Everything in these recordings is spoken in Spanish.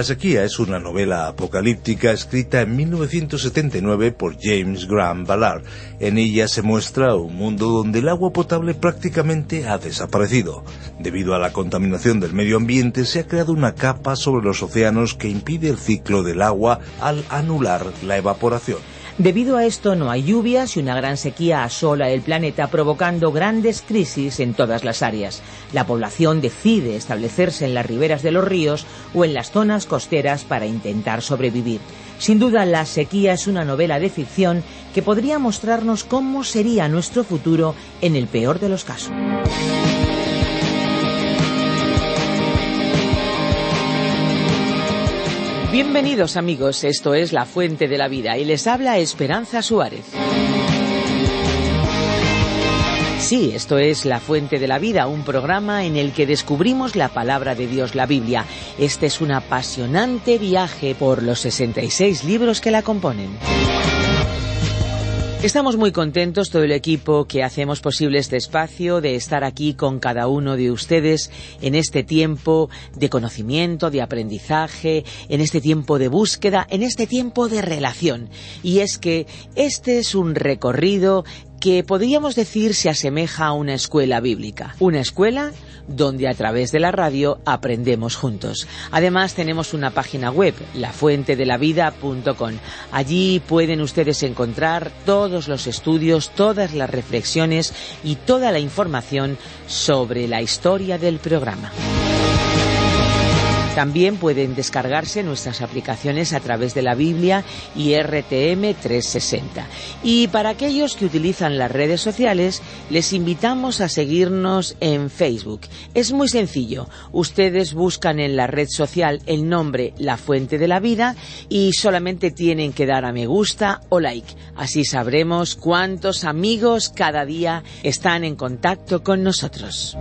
La sequía es una novela apocalíptica escrita en 1979 por James Graham Ballard. En ella se muestra un mundo donde el agua potable prácticamente ha desaparecido. Debido a la contaminación del medio ambiente se ha creado una capa sobre los océanos que impide el ciclo del agua al anular la evaporación. Debido a esto no hay lluvias y una gran sequía asola el planeta provocando grandes crisis en todas las áreas. La población decide establecerse en las riberas de los ríos o en las zonas costeras para intentar sobrevivir. Sin duda, La sequía es una novela de ficción que podría mostrarnos cómo sería nuestro futuro en el peor de los casos. Bienvenidos amigos, esto es La Fuente de la Vida y les habla Esperanza Suárez. Sí, esto es La Fuente de la Vida, un programa en el que descubrimos la palabra de Dios, la Biblia. Este es un apasionante viaje por los 66 libros que la componen. Estamos muy contentos, todo el equipo que hacemos posible este espacio, de estar aquí con cada uno de ustedes en este tiempo de conocimiento, de aprendizaje, en este tiempo de búsqueda, en este tiempo de relación. Y es que este es un recorrido que podríamos decir se asemeja a una escuela bíblica. Una escuela donde a través de la radio aprendemos juntos. Además tenemos una página web, lafuentedelavida.com. Allí pueden ustedes encontrar todos los estudios, todas las reflexiones y toda la información sobre la historia del programa. También pueden descargarse nuestras aplicaciones a través de la Biblia y RTM 360. Y para aquellos que utilizan las redes sociales, les invitamos a seguirnos en Facebook. Es muy sencillo. Ustedes buscan en la red social el nombre La Fuente de la Vida y solamente tienen que dar a me gusta o like. Así sabremos cuántos amigos cada día están en contacto con nosotros.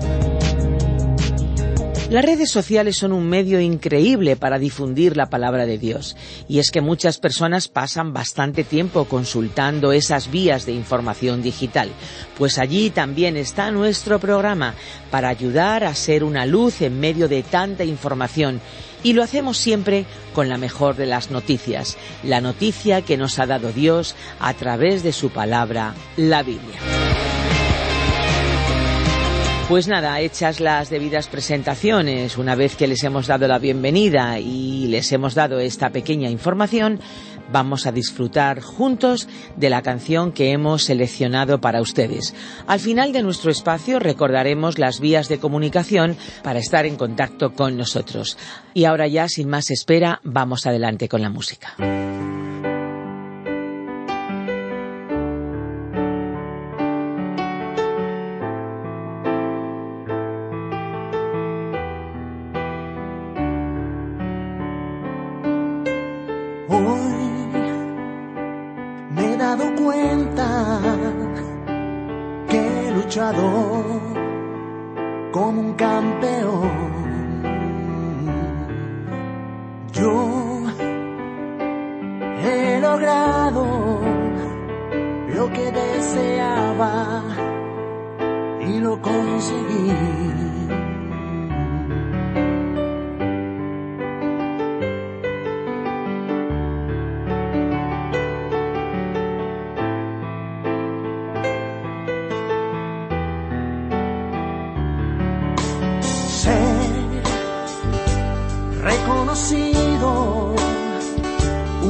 Las redes sociales son un medio increíble para difundir la palabra de Dios. Y es que muchas personas pasan bastante tiempo consultando esas vías de información digital. Pues allí también está nuestro programa para ayudar a ser una luz en medio de tanta información. Y lo hacemos siempre con la mejor de las noticias, la noticia que nos ha dado Dios a través de su palabra, la Biblia. Pues nada, hechas las debidas presentaciones, una vez que les hemos dado la bienvenida y les hemos dado esta pequeña información, vamos a disfrutar juntos de la canción que hemos seleccionado para ustedes. Al final de nuestro espacio recordaremos las vías de comunicación para estar en contacto con nosotros. Y ahora ya, sin más espera, vamos adelante con la música. Como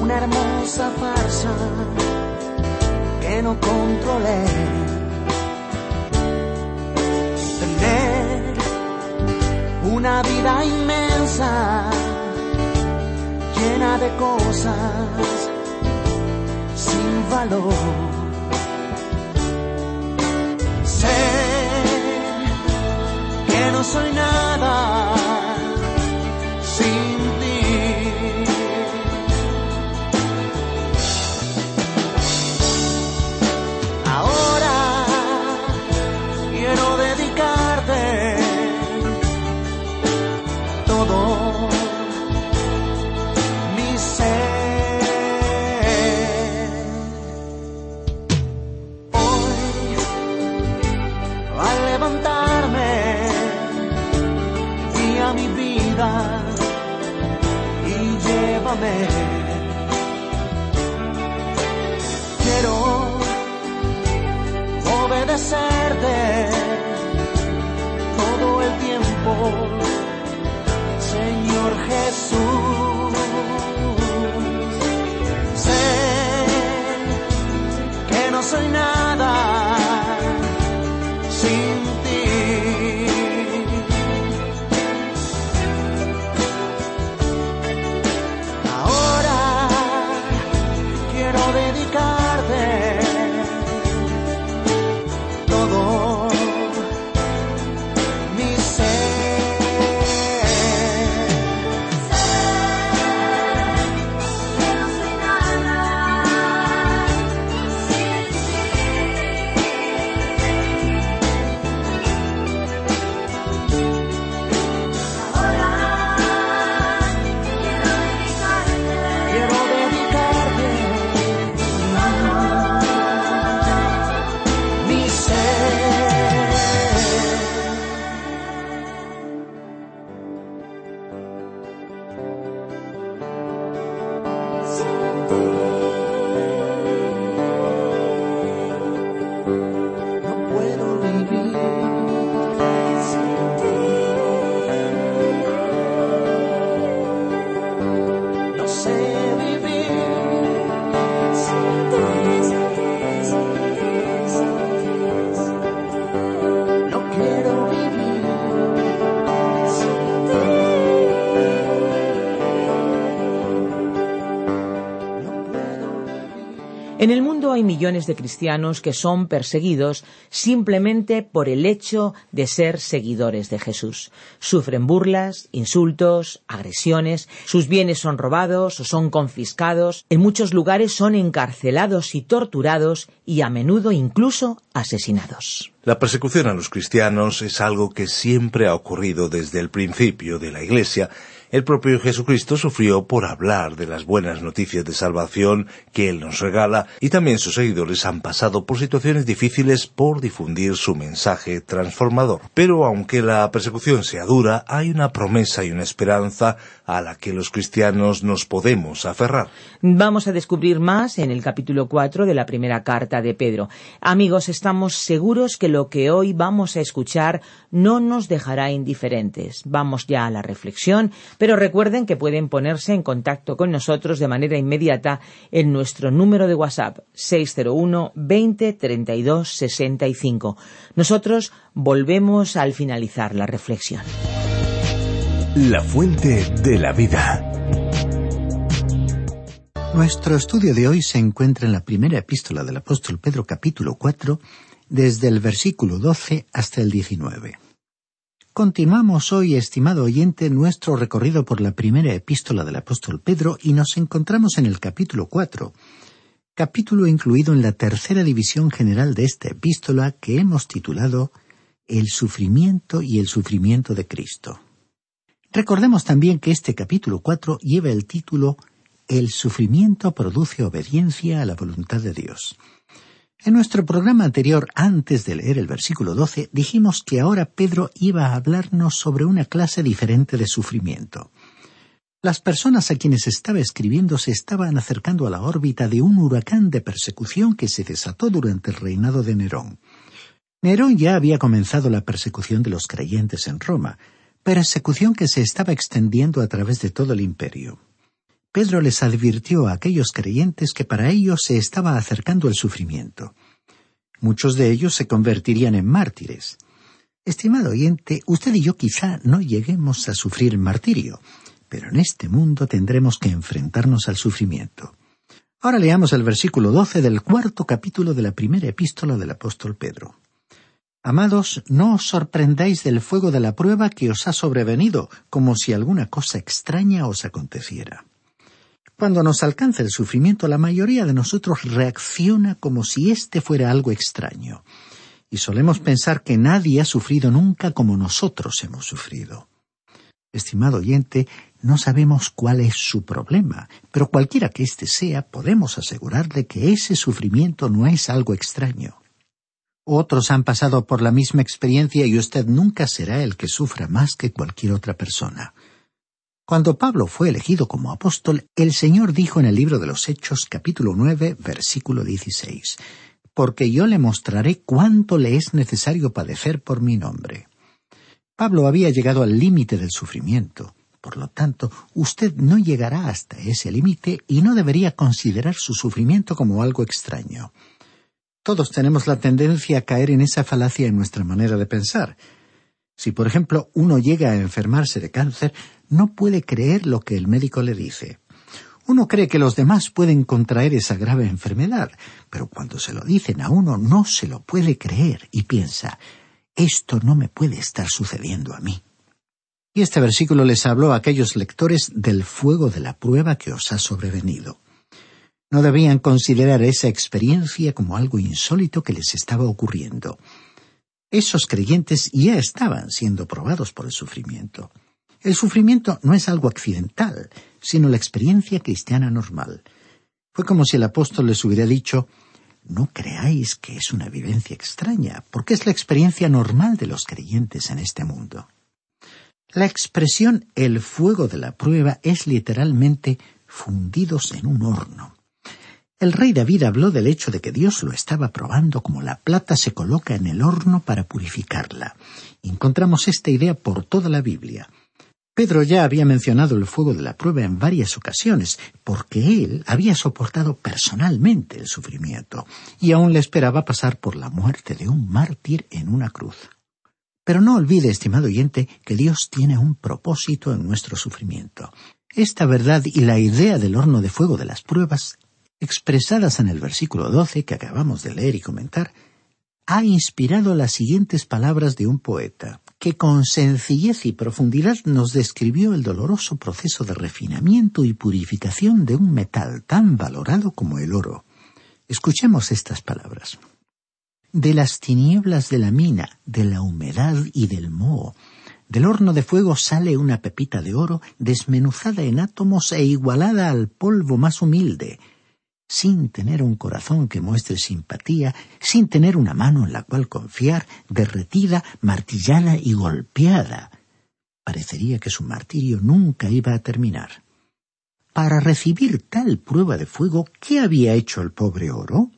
una hermosa farsa que no controlé. Tener una vida inmensa, llena de cosas sin valor. Sé que no soy nada mi vida y llévame. En el mundo hay millones de cristianos que son perseguidos simplemente por el hecho de ser seguidores de Jesús. Sufren burlas, insultos, agresiones, sus bienes son robados o son confiscados, en muchos lugares son encarcelados y torturados y a menudo incluso asesinados. La persecución a los cristianos es algo que siempre ha ocurrido desde el principio de la Iglesia. El propio Jesucristo sufrió por hablar de las buenas noticias de salvación que Él nos regala y también sus seguidores han pasado por situaciones difíciles por difundir su mensaje transformador. Pero aunque la persecución sea dura, hay una promesa y una esperanza a la que los cristianos nos podemos aferrar. Vamos a descubrir más en el capítulo 4 de la primera carta de Pedro. Amigos, estamos seguros que lo que hoy vamos a escuchar no nos dejará indiferentes. Vamos ya a la reflexión, pero recuerden que pueden ponerse en contacto con nosotros de manera inmediata en nuestro número de WhatsApp 601 20 32 65. Nosotros volvemos al finalizar la reflexión. La fuente de la vida. Nuestro estudio de hoy se encuentra en la primera epístola del apóstol Pedro capítulo 4, desde el versículo 12 hasta el 19. Continuamos hoy, estimado oyente, nuestro recorrido por la primera epístola del apóstol Pedro y nos encontramos en el capítulo 4, capítulo incluido en la tercera división general de esta epístola que hemos titulado El sufrimiento y el sufrimiento de Cristo. Recordemos también que este capítulo 4 lleva el título El sufrimiento produce obediencia a la voluntad de Dios. En nuestro programa anterior, antes de leer el versículo 12, dijimos que ahora Pedro iba a hablarnos sobre una clase diferente de sufrimiento. Las personas a quienes estaba escribiendo se estaban acercando a la órbita de un huracán de persecución que se desató durante el reinado de Nerón. Nerón ya había comenzado la persecución de los creyentes en Roma, persecución que se estaba extendiendo a través de todo el imperio. Pedro les advirtió a aquellos creyentes que para ellos se estaba acercando el sufrimiento. Muchos de ellos se convertirían en mártires. Estimado oyente, usted y yo quizá no lleguemos a sufrir martirio, pero en este mundo tendremos que enfrentarnos al sufrimiento. Ahora leamos el versículo 12 del cuarto capítulo de la primera epístola del apóstol Pedro. Amados, no os sorprendáis del fuego de la prueba que os ha sobrevenido, como si alguna cosa extraña os aconteciera. Cuando nos alcanza el sufrimiento, la mayoría de nosotros reacciona como si éste fuera algo extraño. Y solemos pensar que nadie ha sufrido nunca como nosotros hemos sufrido. Estimado oyente, no sabemos cuál es su problema, pero cualquiera que éste sea, podemos asegurarle que ese sufrimiento no es algo extraño. Otros han pasado por la misma experiencia y usted nunca será el que sufra más que cualquier otra persona. Cuando Pablo fue elegido como apóstol, el Señor dijo en el libro de los Hechos capítulo 9 versículo 16, Porque yo le mostraré cuánto le es necesario padecer por mi nombre. Pablo había llegado al límite del sufrimiento. Por lo tanto, usted no llegará hasta ese límite y no debería considerar su sufrimiento como algo extraño. Todos tenemos la tendencia a caer en esa falacia en nuestra manera de pensar. Si, por ejemplo, uno llega a enfermarse de cáncer, no puede creer lo que el médico le dice. Uno cree que los demás pueden contraer esa grave enfermedad, pero cuando se lo dicen a uno no se lo puede creer y piensa, esto no me puede estar sucediendo a mí. Y este versículo les habló a aquellos lectores del fuego de la prueba que os ha sobrevenido. No debían considerar esa experiencia como algo insólito que les estaba ocurriendo. Esos creyentes ya estaban siendo probados por el sufrimiento. El sufrimiento no es algo accidental, sino la experiencia cristiana normal. Fue como si el apóstol les hubiera dicho No creáis que es una vivencia extraña, porque es la experiencia normal de los creyentes en este mundo. La expresión el fuego de la prueba es literalmente fundidos en un horno. El rey David habló del hecho de que Dios lo estaba probando como la plata se coloca en el horno para purificarla. Encontramos esta idea por toda la Biblia. Pedro ya había mencionado el fuego de la prueba en varias ocasiones, porque él había soportado personalmente el sufrimiento, y aún le esperaba pasar por la muerte de un mártir en una cruz. Pero no olvide, estimado oyente, que Dios tiene un propósito en nuestro sufrimiento. Esta verdad y la idea del horno de fuego de las pruebas, expresadas en el versículo 12 que acabamos de leer y comentar, ha inspirado las siguientes palabras de un poeta, que con sencillez y profundidad nos describió el doloroso proceso de refinamiento y purificación de un metal tan valorado como el oro. Escuchemos estas palabras. De las tinieblas de la mina, de la humedad y del moho, del horno de fuego sale una pepita de oro desmenuzada en átomos e igualada al polvo más humilde, sin tener un corazón que muestre simpatía, sin tener una mano en la cual confiar, derretida, martillada y golpeada. Parecería que su martirio nunca iba a terminar. Para recibir tal prueba de fuego, ¿qué había hecho el pobre oro?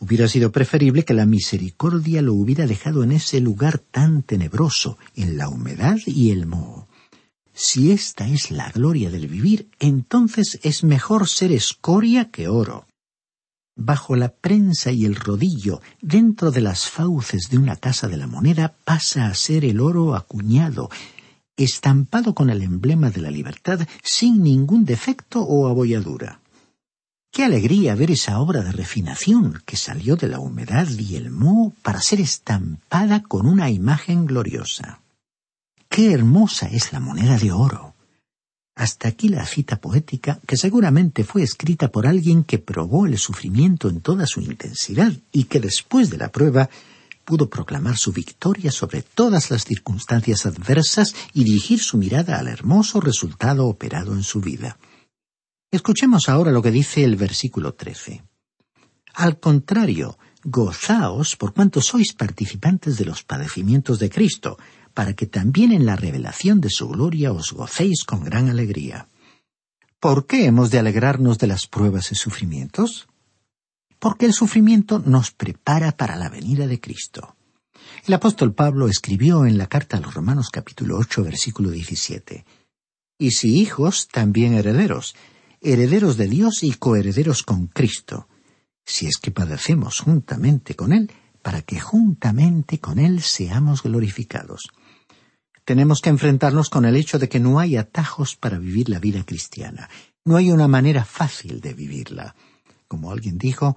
Hubiera sido preferible que la misericordia lo hubiera dejado en ese lugar tan tenebroso, en la humedad y el moho. Si esta es la gloria del vivir, entonces es mejor ser escoria que oro. Bajo la prensa y el rodillo, dentro de las fauces de una casa de la moneda, pasa a ser el oro acuñado, estampado con el emblema de la libertad, sin ningún defecto o abolladura. Qué alegría ver esa obra de refinación que salió de la humedad y el moho para ser estampada con una imagen gloriosa. Qué hermosa es la moneda de oro. Hasta aquí la cita poética que seguramente fue escrita por alguien que probó el sufrimiento en toda su intensidad y que después de la prueba pudo proclamar su victoria sobre todas las circunstancias adversas y dirigir su mirada al hermoso resultado operado en su vida. Escuchemos ahora lo que dice el versículo 13. Al contrario, gozaos por cuanto sois participantes de los padecimientos de Cristo, para que también en la revelación de su gloria os gocéis con gran alegría. ¿Por qué hemos de alegrarnos de las pruebas y sufrimientos? Porque el sufrimiento nos prepara para la venida de Cristo. El apóstol Pablo escribió en la carta a los Romanos capítulo 8 versículo 17, Y si hijos, también herederos, herederos de Dios y coherederos con Cristo, si es que padecemos juntamente con Él, para que juntamente con Él seamos glorificados. Tenemos que enfrentarnos con el hecho de que no hay atajos para vivir la vida cristiana. No hay una manera fácil de vivirla. Como alguien dijo,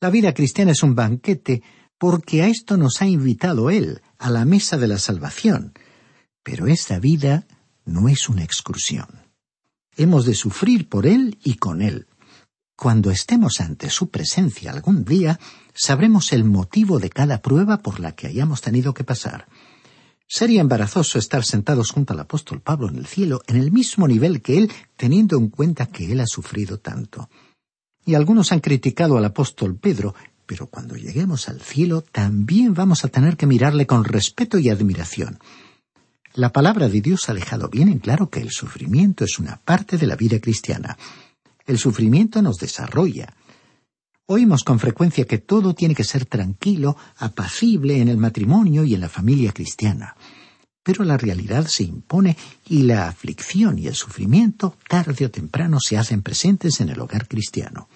la vida cristiana es un banquete porque a esto nos ha invitado Él, a la mesa de la salvación. Pero esta vida no es una excursión. Hemos de sufrir por Él y con Él. Cuando estemos ante su presencia algún día, sabremos el motivo de cada prueba por la que hayamos tenido que pasar. Sería embarazoso estar sentados junto al apóstol Pablo en el cielo, en el mismo nivel que él, teniendo en cuenta que él ha sufrido tanto. Y algunos han criticado al apóstol Pedro, pero cuando lleguemos al cielo también vamos a tener que mirarle con respeto y admiración. La palabra de Dios ha dejado bien en claro que el sufrimiento es una parte de la vida cristiana. El sufrimiento nos desarrolla. Oímos con frecuencia que todo tiene que ser tranquilo, apacible en el matrimonio y en la familia cristiana. Pero la realidad se impone y la aflicción y el sufrimiento tarde o temprano se hacen presentes en el hogar cristiano.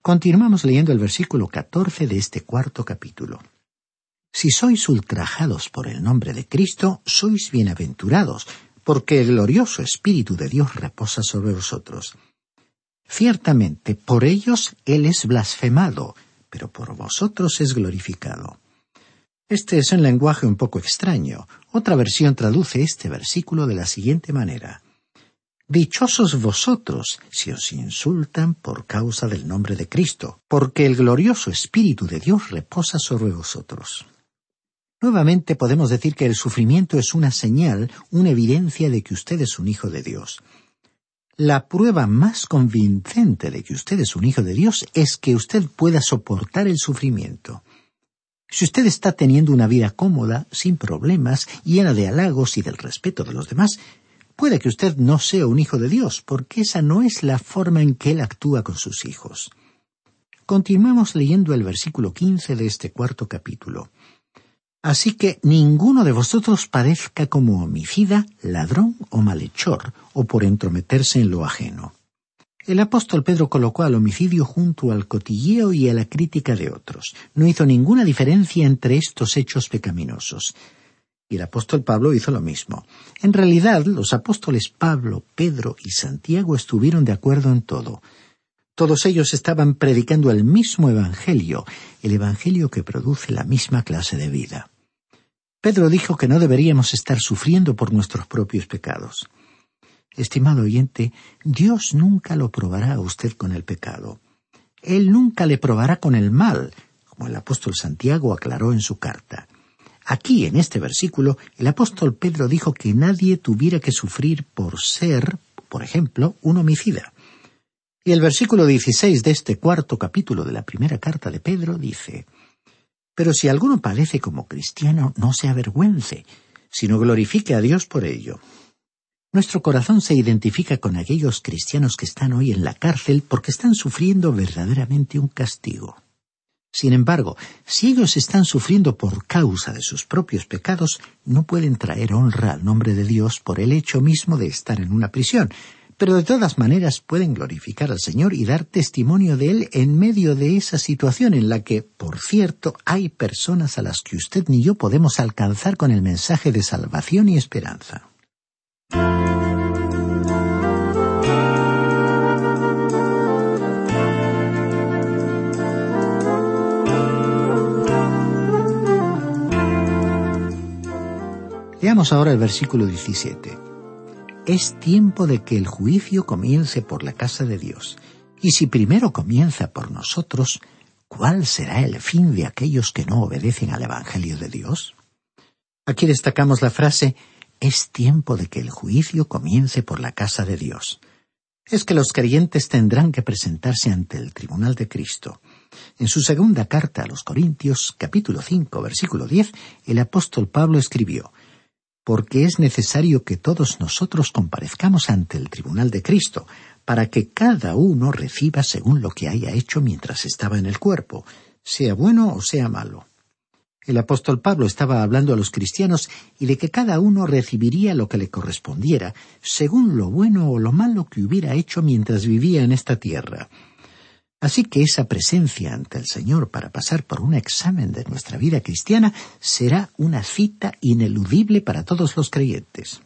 Continuamos leyendo el versículo 14 de este cuarto capítulo. Si sois ultrajados por el nombre de Cristo, sois bienaventurados, porque el glorioso Espíritu de Dios reposa sobre vosotros. Ciertamente, por ellos Él es blasfemado, pero por vosotros es glorificado. Este es un lenguaje un poco extraño. Otra versión traduce este versículo de la siguiente manera. Dichosos vosotros si os insultan por causa del nombre de Cristo, porque el glorioso Espíritu de Dios reposa sobre vosotros. Nuevamente podemos decir que el sufrimiento es una señal, una evidencia de que usted es un hijo de Dios. La prueba más convincente de que usted es un hijo de Dios es que usted pueda soportar el sufrimiento. Si usted está teniendo una vida cómoda, sin problemas, llena de halagos y del respeto de los demás, puede que usted no sea un hijo de Dios, porque esa no es la forma en que Él actúa con sus hijos. Continuemos leyendo el versículo 15 de este cuarto capítulo. Así que ninguno de vosotros padezca como homicida, ladrón o malhechor, o por entrometerse en lo ajeno. El apóstol Pedro colocó al homicidio junto al cotilleo y a la crítica de otros. No hizo ninguna diferencia entre estos hechos pecaminosos. Y el apóstol Pablo hizo lo mismo. En realidad, los apóstoles Pablo, Pedro y Santiago estuvieron de acuerdo en todo. Todos ellos estaban predicando el mismo Evangelio, el Evangelio que produce la misma clase de vida. Pedro dijo que no deberíamos estar sufriendo por nuestros propios pecados. Estimado oyente, Dios nunca lo probará a usted con el pecado. Él nunca le probará con el mal, como el apóstol Santiago aclaró en su carta. Aquí, en este versículo, el apóstol Pedro dijo que nadie tuviera que sufrir por ser, por ejemplo, un homicida. Y el versículo 16 de este cuarto capítulo de la primera carta de Pedro dice, Pero si alguno padece como cristiano, no se avergüence, sino glorifique a Dios por ello. Nuestro corazón se identifica con aquellos cristianos que están hoy en la cárcel porque están sufriendo verdaderamente un castigo. Sin embargo, si ellos están sufriendo por causa de sus propios pecados, no pueden traer honra al nombre de Dios por el hecho mismo de estar en una prisión, pero de todas maneras pueden glorificar al Señor y dar testimonio de Él en medio de esa situación en la que, por cierto, hay personas a las que usted ni yo podemos alcanzar con el mensaje de salvación y esperanza. Leamos ahora el versículo 17. Es tiempo de que el juicio comience por la casa de Dios. Y si primero comienza por nosotros, ¿cuál será el fin de aquellos que no obedecen al Evangelio de Dios? Aquí destacamos la frase es tiempo de que el juicio comience por la casa de Dios. Es que los creyentes tendrán que presentarse ante el tribunal de Cristo. En su segunda carta a los Corintios, capítulo 5, versículo 10, el apóstol Pablo escribió, porque es necesario que todos nosotros comparezcamos ante el tribunal de Cristo, para que cada uno reciba según lo que haya hecho mientras estaba en el cuerpo, sea bueno o sea malo. El apóstol Pablo estaba hablando a los cristianos y de que cada uno recibiría lo que le correspondiera, según lo bueno o lo malo que hubiera hecho mientras vivía en esta tierra. Así que esa presencia ante el Señor para pasar por un examen de nuestra vida cristiana será una cita ineludible para todos los creyentes.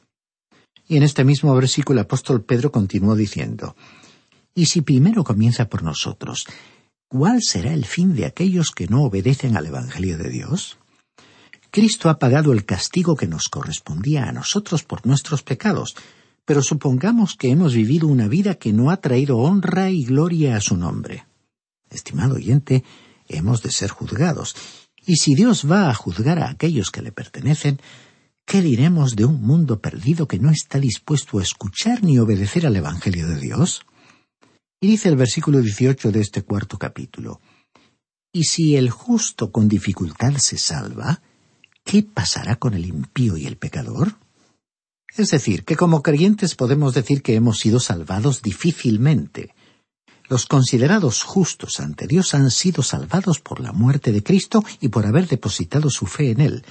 Y en este mismo versículo el apóstol Pedro continuó diciendo, Y si primero comienza por nosotros, ¿cuál será el fin de aquellos que no obedecen al Evangelio de Dios? Cristo ha pagado el castigo que nos correspondía a nosotros por nuestros pecados, pero supongamos que hemos vivido una vida que no ha traído honra y gloria a su nombre. Estimado oyente, hemos de ser juzgados, y si Dios va a juzgar a aquellos que le pertenecen, ¿qué diremos de un mundo perdido que no está dispuesto a escuchar ni obedecer al Evangelio de Dios? Y dice el versículo 18 de este cuarto capítulo, Y si el justo con dificultad se salva, ¿qué pasará con el impío y el pecador? Es decir, que como creyentes podemos decir que hemos sido salvados difícilmente. Los considerados justos ante Dios han sido salvados por la muerte de Cristo y por haber depositado su fe en Él.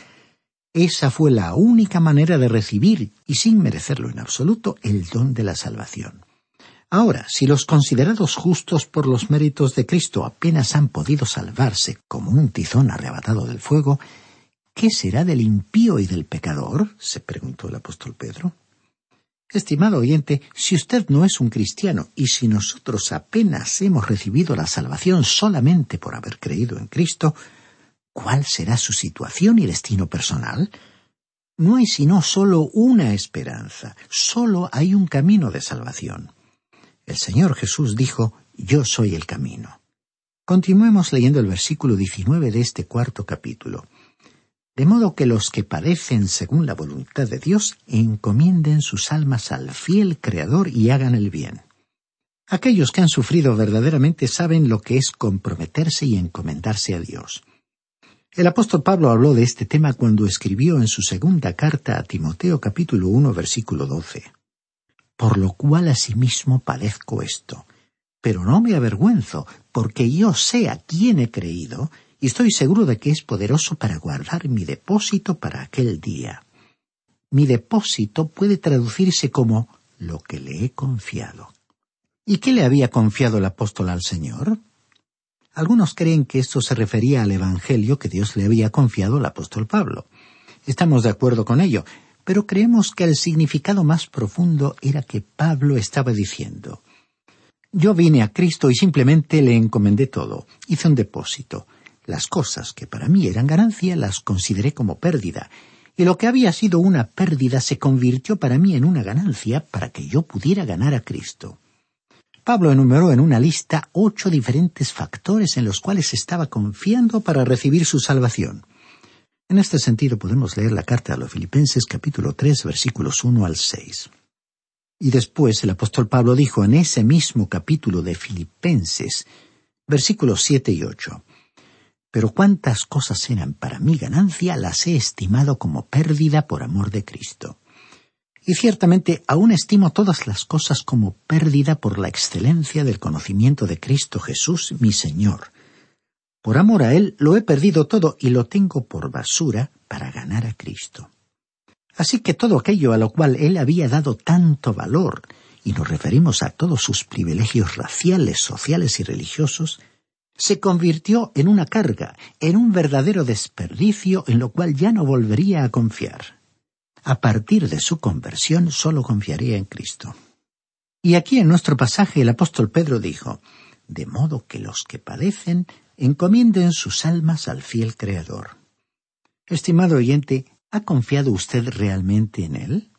Esa fue la única manera de recibir, y sin merecerlo en absoluto, el don de la salvación. Ahora, si los considerados justos por los méritos de Cristo apenas han podido salvarse como un tizón arrebatado del fuego, ¿qué será del impío y del pecador? se preguntó el apóstol Pedro. Estimado oyente, si usted no es un cristiano y si nosotros apenas hemos recibido la salvación solamente por haber creído en Cristo, ¿cuál será su situación y destino personal? No hay sino solo una esperanza, solo hay un camino de salvación. El Señor Jesús dijo, Yo soy el camino. Continuemos leyendo el versículo 19 de este cuarto capítulo. De modo que los que padecen según la voluntad de Dios encomienden sus almas al fiel Creador y hagan el bien. Aquellos que han sufrido verdaderamente saben lo que es comprometerse y encomendarse a Dios. El apóstol Pablo habló de este tema cuando escribió en su segunda carta a Timoteo capítulo 1 versículo 12. Por lo cual asimismo padezco esto. Pero no me avergüenzo, porque yo sé a quién he creído, y estoy seguro de que es poderoso para guardar mi depósito para aquel día. Mi depósito puede traducirse como lo que le he confiado. ¿Y qué le había confiado el apóstol al Señor? Algunos creen que esto se refería al Evangelio que Dios le había confiado al apóstol Pablo. Estamos de acuerdo con ello, pero creemos que el significado más profundo era que Pablo estaba diciendo Yo vine a Cristo y simplemente le encomendé todo, hice un depósito. Las cosas que para mí eran ganancia las consideré como pérdida, y lo que había sido una pérdida se convirtió para mí en una ganancia para que yo pudiera ganar a Cristo. Pablo enumeró en una lista ocho diferentes factores en los cuales estaba confiando para recibir su salvación. En este sentido podemos leer la carta a los Filipenses capítulo 3 versículos 1 al 6. Y después el apóstol Pablo dijo en ese mismo capítulo de Filipenses, versículos 7 y 8, Pero cuántas cosas eran para mi ganancia las he estimado como pérdida por amor de Cristo. Y ciertamente aún estimo todas las cosas como pérdida por la excelencia del conocimiento de Cristo Jesús mi Señor. Por amor a Él lo he perdido todo y lo tengo por basura para ganar a Cristo. Así que todo aquello a lo cual Él había dado tanto valor, y nos referimos a todos sus privilegios raciales, sociales y religiosos, se convirtió en una carga, en un verdadero desperdicio en lo cual ya no volvería a confiar. A partir de su conversión solo confiaría en Cristo. Y aquí en nuestro pasaje el apóstol Pedro dijo, de modo que los que padecen encomienden sus almas al fiel Creador. Estimado oyente, ¿ha confiado usted realmente en Él?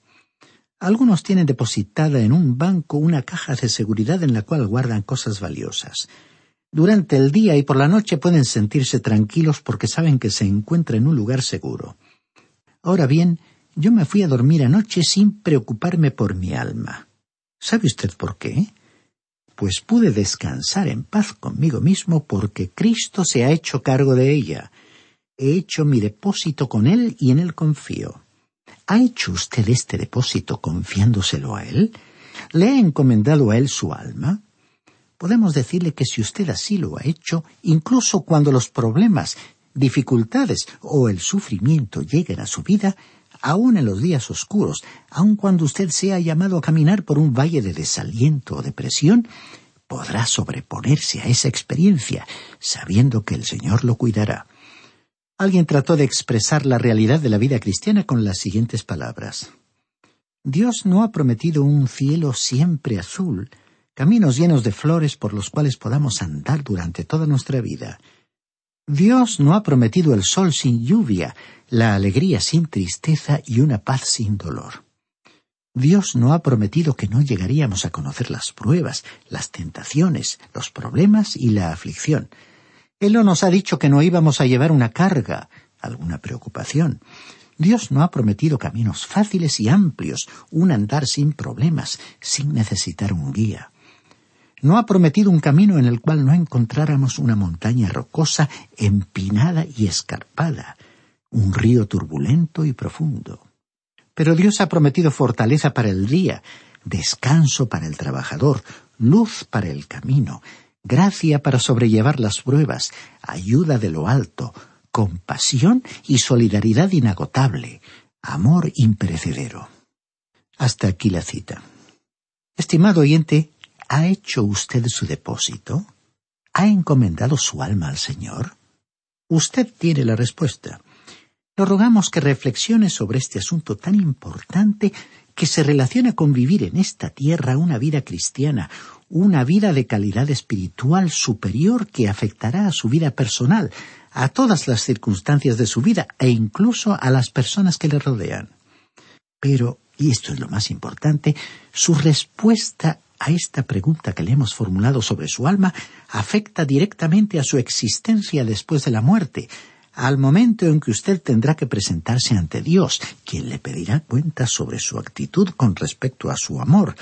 Algunos tienen depositada en un banco una caja de seguridad en la cual guardan cosas valiosas. Durante el día y por la noche pueden sentirse tranquilos porque saben que se encuentra en un lugar seguro. Ahora bien, yo me fui a dormir anoche sin preocuparme por mi alma. ¿Sabe usted por qué? Pues pude descansar en paz conmigo mismo porque Cristo se ha hecho cargo de ella. He hecho mi depósito con Él y en Él confío. ¿Ha hecho usted este depósito confiándoselo a Él? ¿Le ha encomendado a Él su alma? Podemos decirle que si usted así lo ha hecho, incluso cuando los problemas, dificultades o el sufrimiento lleguen a su vida, aun en los días oscuros, aun cuando usted sea llamado a caminar por un valle de desaliento o depresión, podrá sobreponerse a esa experiencia, sabiendo que el Señor lo cuidará. Alguien trató de expresar la realidad de la vida cristiana con las siguientes palabras. Dios no ha prometido un cielo siempre azul, caminos llenos de flores por los cuales podamos andar durante toda nuestra vida. Dios no ha prometido el sol sin lluvia, la alegría sin tristeza y una paz sin dolor. Dios no ha prometido que no llegaríamos a conocer las pruebas, las tentaciones, los problemas y la aflicción. Él no nos ha dicho que no íbamos a llevar una carga, alguna preocupación. Dios no ha prometido caminos fáciles y amplios, un andar sin problemas, sin necesitar un guía. No ha prometido un camino en el cual no encontráramos una montaña rocosa, empinada y escarpada, un río turbulento y profundo. Pero Dios ha prometido fortaleza para el día, descanso para el trabajador, luz para el camino, gracia para sobrellevar las pruebas, ayuda de lo alto, compasión y solidaridad inagotable, amor imperecedero. Hasta aquí la cita. Estimado oyente, ¿ha hecho usted su depósito? ¿Ha encomendado su alma al Señor? Usted tiene la respuesta. Le rogamos que reflexione sobre este asunto tan importante que se relaciona con vivir en esta tierra una vida cristiana, una vida de calidad espiritual superior que afectará a su vida personal, a todas las circunstancias de su vida e incluso a las personas que le rodean. Pero, y esto es lo más importante, su respuesta a esta pregunta que le hemos formulado sobre su alma afecta directamente a su existencia después de la muerte, al momento en que usted tendrá que presentarse ante Dios, quien le pedirá cuentas sobre su actitud con respecto a su amor,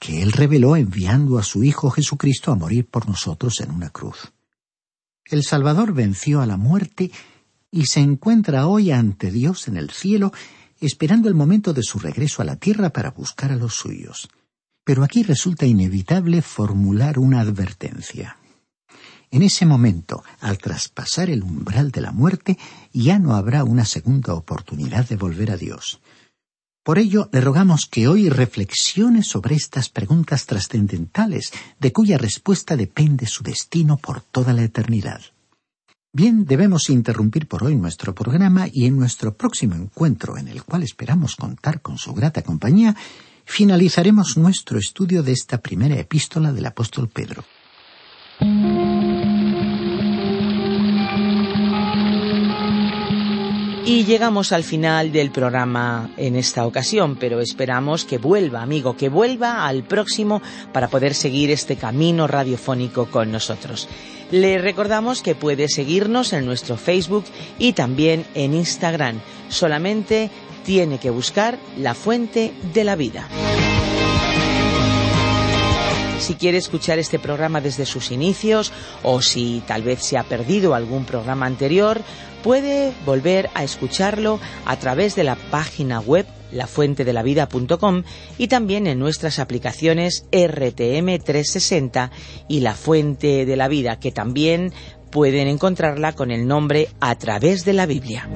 que Él reveló enviando a su Hijo Jesucristo a morir por nosotros en una cruz. El Salvador venció a la muerte y se encuentra hoy ante Dios en el cielo, esperando el momento de su regreso a la tierra para buscar a los suyos. Pero aquí resulta inevitable formular una advertencia. En ese momento, al traspasar el umbral de la muerte, ya no habrá una segunda oportunidad de volver a Dios. Por ello, le rogamos que hoy reflexione sobre estas preguntas trascendentales, de cuya respuesta depende su destino por toda la eternidad. Bien, debemos interrumpir por hoy nuestro programa y en nuestro próximo encuentro, en el cual esperamos contar con su grata compañía, finalizaremos nuestro estudio de esta primera epístola del apóstol Pedro. Y llegamos al final del programa en esta ocasión, pero esperamos que vuelva, amigo, que vuelva al próximo para poder seguir este camino radiofónico con nosotros. Le recordamos que puede seguirnos en nuestro Facebook y también en Instagram. Solamente tiene que buscar la fuente de la vida. Si quiere escuchar este programa desde sus inicios o si tal vez se ha perdido algún programa anterior, puede volver a escucharlo a través de la página web lafuentedelavida.com y también en nuestras aplicaciones RTM 360 y La Fuente de la Vida, que también pueden encontrarla con el nombre A través de la Biblia.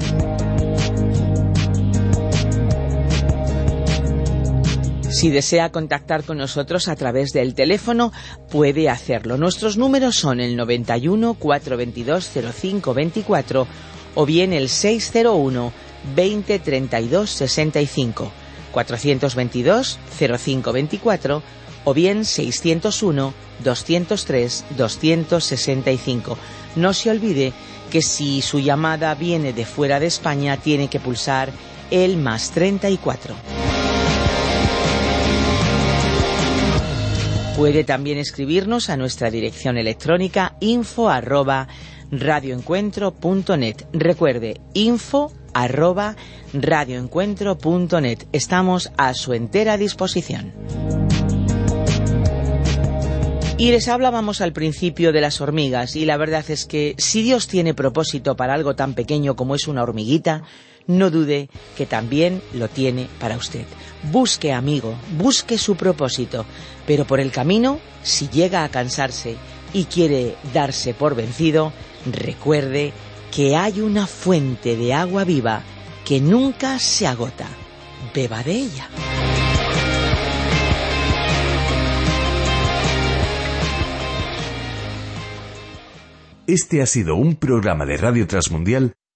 Si desea contactar con nosotros a través del teléfono, puede hacerlo. Nuestros números son el 91 422 0524 o bien el 601 20 32 65 422 0524 o bien 601 203 265. No se olvide que si su llamada viene de fuera de España tiene que pulsar el más 34. Puede también escribirnos a nuestra dirección electrónica info radioencuentro.net. Recuerde, info arroba radioencuentro.net. Estamos a su entera disposición. Y les hablábamos al principio de las hormigas y la verdad es que si Dios tiene propósito para algo tan pequeño como es una hormiguita, no dude que también lo tiene para usted. Busque, amigo, busque su propósito, pero por el camino, si llega a cansarse y quiere darse por vencido, recuerde que hay una fuente de agua viva que nunca se agota. Beba de ella. Este ha sido un programa de Radio Transmundial